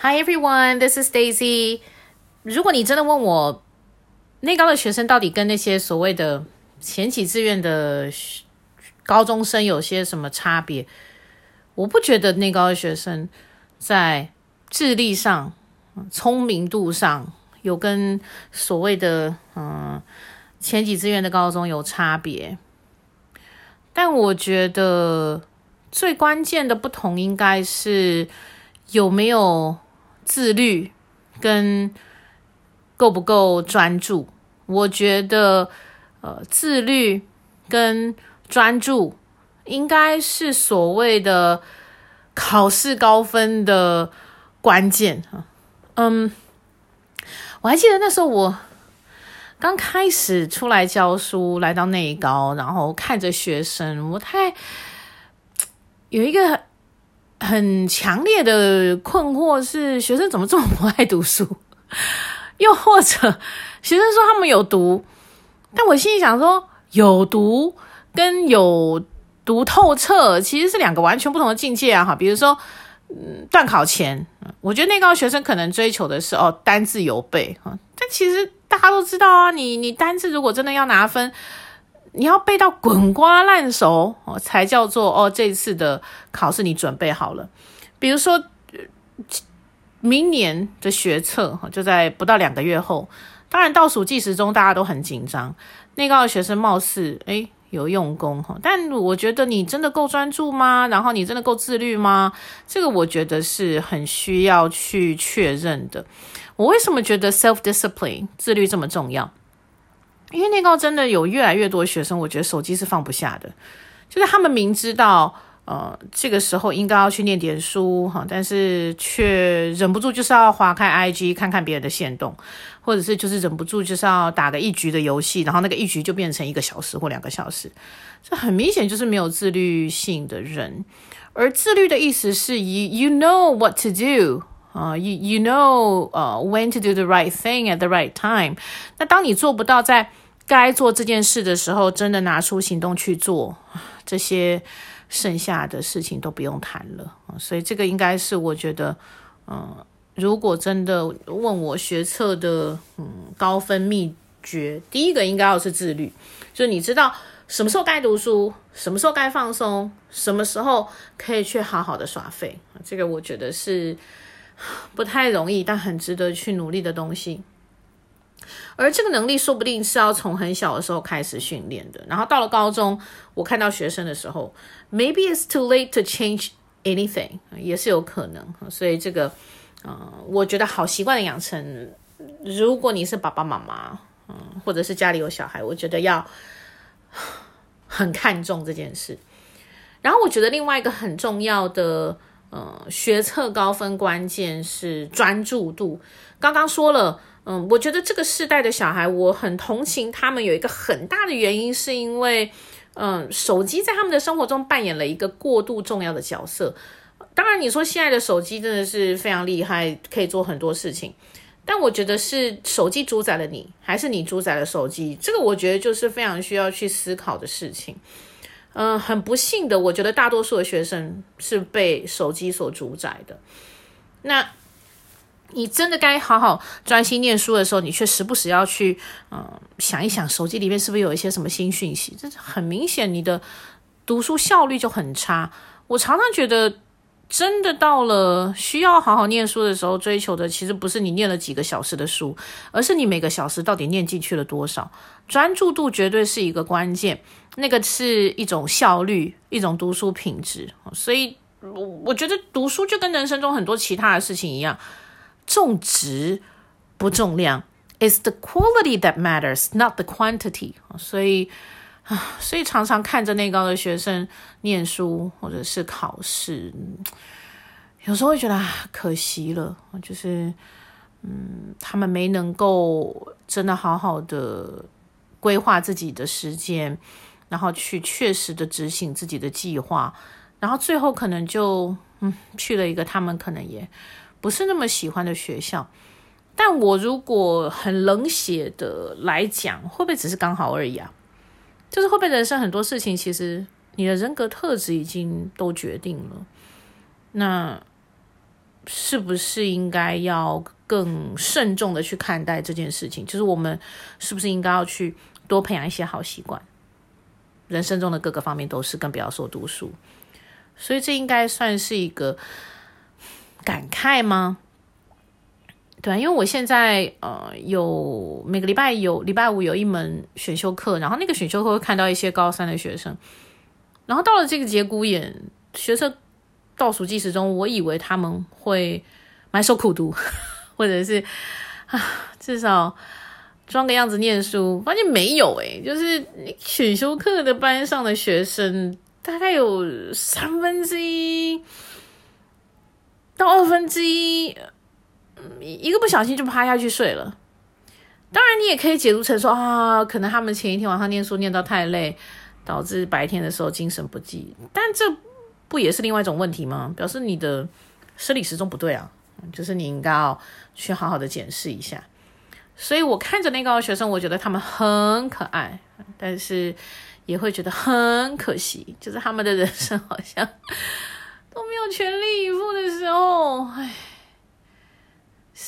Hi everyone, this is Daisy. 如果你真的问我内高的学生到底跟那些所谓的前几志愿的高中生有些什么差别，我不觉得内高的学生在智力上、聪明度上有跟所谓的嗯前几志愿的高中有差别，但我觉得最关键的不同应该是有没有。自律跟够不够专注，我觉得，呃，自律跟专注应该是所谓的考试高分的关键。嗯，我还记得那时候我刚开始出来教书，来到内高，然后看着学生，我太有一个。很强烈的困惑是，学生怎么这么不爱读书？又或者，学生说他们有读，但我心里想说，有读跟有读透彻其实是两个完全不同的境界啊！哈，比如说，嗯，段考前，我觉得内高学生可能追求的是哦，单字有背啊，但其实大家都知道啊，你你单字如果真的要拿分。你要背到滚瓜烂熟哦，才叫做哦，这次的考试你准备好了。比如说，明年的学测就在不到两个月后，当然倒数计时中大家都很紧张。内高的学生貌似诶有用功哈，但我觉得你真的够专注吗？然后你真的够自律吗？这个我觉得是很需要去确认的。我为什么觉得 self discipline 自律这么重要？因为内高真的有越来越多学生，我觉得手机是放不下的，就是他们明知道，呃，这个时候应该要去念点书哈，但是却忍不住就是要划开 IG 看看别人的限动，或者是就是忍不住就是要打个一局的游戏，然后那个一局就变成一个小时或两个小时，这很明显就是没有自律性的人。而自律的意思是以 you know what to do。啊、，you you know，呃，when to do the right thing at the right time。那当你做不到在该做这件事的时候，真的拿出行动去做，这些剩下的事情都不用谈了。所以这个应该是我觉得，嗯、如果真的问我学测的嗯高分秘诀，第一个应该要是自律，就是你知道什么时候该读书，什么时候该放松，什么时候可以去好好的耍废。这个我觉得是。不太容易，但很值得去努力的东西。而这个能力说不定是要从很小的时候开始训练的。然后到了高中，我看到学生的时候，maybe it's too late to change anything，也是有可能。所以这个，呃，我觉得好习惯的养成，如果你是爸爸妈妈，嗯，或者是家里有小孩，我觉得要很看重这件事。然后我觉得另外一个很重要的。呃，学测高分关键是专注度。刚刚说了，嗯，我觉得这个世代的小孩，我很同情他们。有一个很大的原因，是因为，嗯，手机在他们的生活中扮演了一个过度重要的角色。当然，你说现在的手机真的是非常厉害，可以做很多事情。但我觉得是手机主宰了你，还是你主宰了手机？这个我觉得就是非常需要去思考的事情。嗯、很不幸的，我觉得大多数的学生是被手机所主宰的。那你真的该好好专心念书的时候，你却时不时要去，嗯、想一想手机里面是不是有一些什么新讯息？这很明显，你的读书效率就很差。我常常觉得。真的到了需要好好念书的时候，追求的其实不是你念了几个小时的书，而是你每个小时到底念进去了多少。专注度绝对是一个关键，那个是一种效率，一种读书品质。所以，我我觉得读书就跟人生中很多其他的事情一样，重质不重量。It's the quality that matters, not the quantity。所以。啊，所以常常看着内高的学生念书或者是考试，有时候会觉得啊，可惜了，就是嗯，他们没能够真的好好的规划自己的时间，然后去确实的执行自己的计划，然后最后可能就嗯去了一个他们可能也不是那么喜欢的学校。但我如果很冷血的来讲，会不会只是刚好而已啊？就是会不会人生很多事情，其实你的人格特质已经都决定了。那是不是应该要更慎重的去看待这件事情？就是我们是不是应该要去多培养一些好习惯？人生中的各个方面都是，更不要说读书。所以这应该算是一个感慨吗？对，因为我现在呃有每个礼拜有礼拜五有一门选修课，然后那个选修课会看到一些高三的学生，然后到了这个节骨眼，学测倒数计时中，我以为他们会埋首苦读，或者是啊至少装个样子念书，发现没有诶，就是选修课的班上的学生大概有三分之一到二分之一。一个不小心就趴下去睡了。当然，你也可以解读成说啊，可能他们前一天晚上念书念到太累，导致白天的时候精神不济。但这不也是另外一种问题吗？表示你的生理时钟不对啊，就是你应该要去好好的检视一下。所以我看着那个学生，我觉得他们很可爱，但是也会觉得很可惜，就是他们的人生好像都没有全力以赴的时候，唉。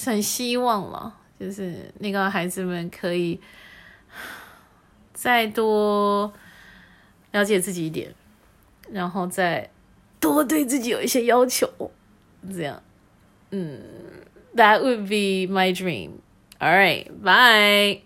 很希望了，就是那个孩子们可以再多了解自己一点，然后再多对自己有一些要求，这样，嗯，That would be my dream. All right, bye.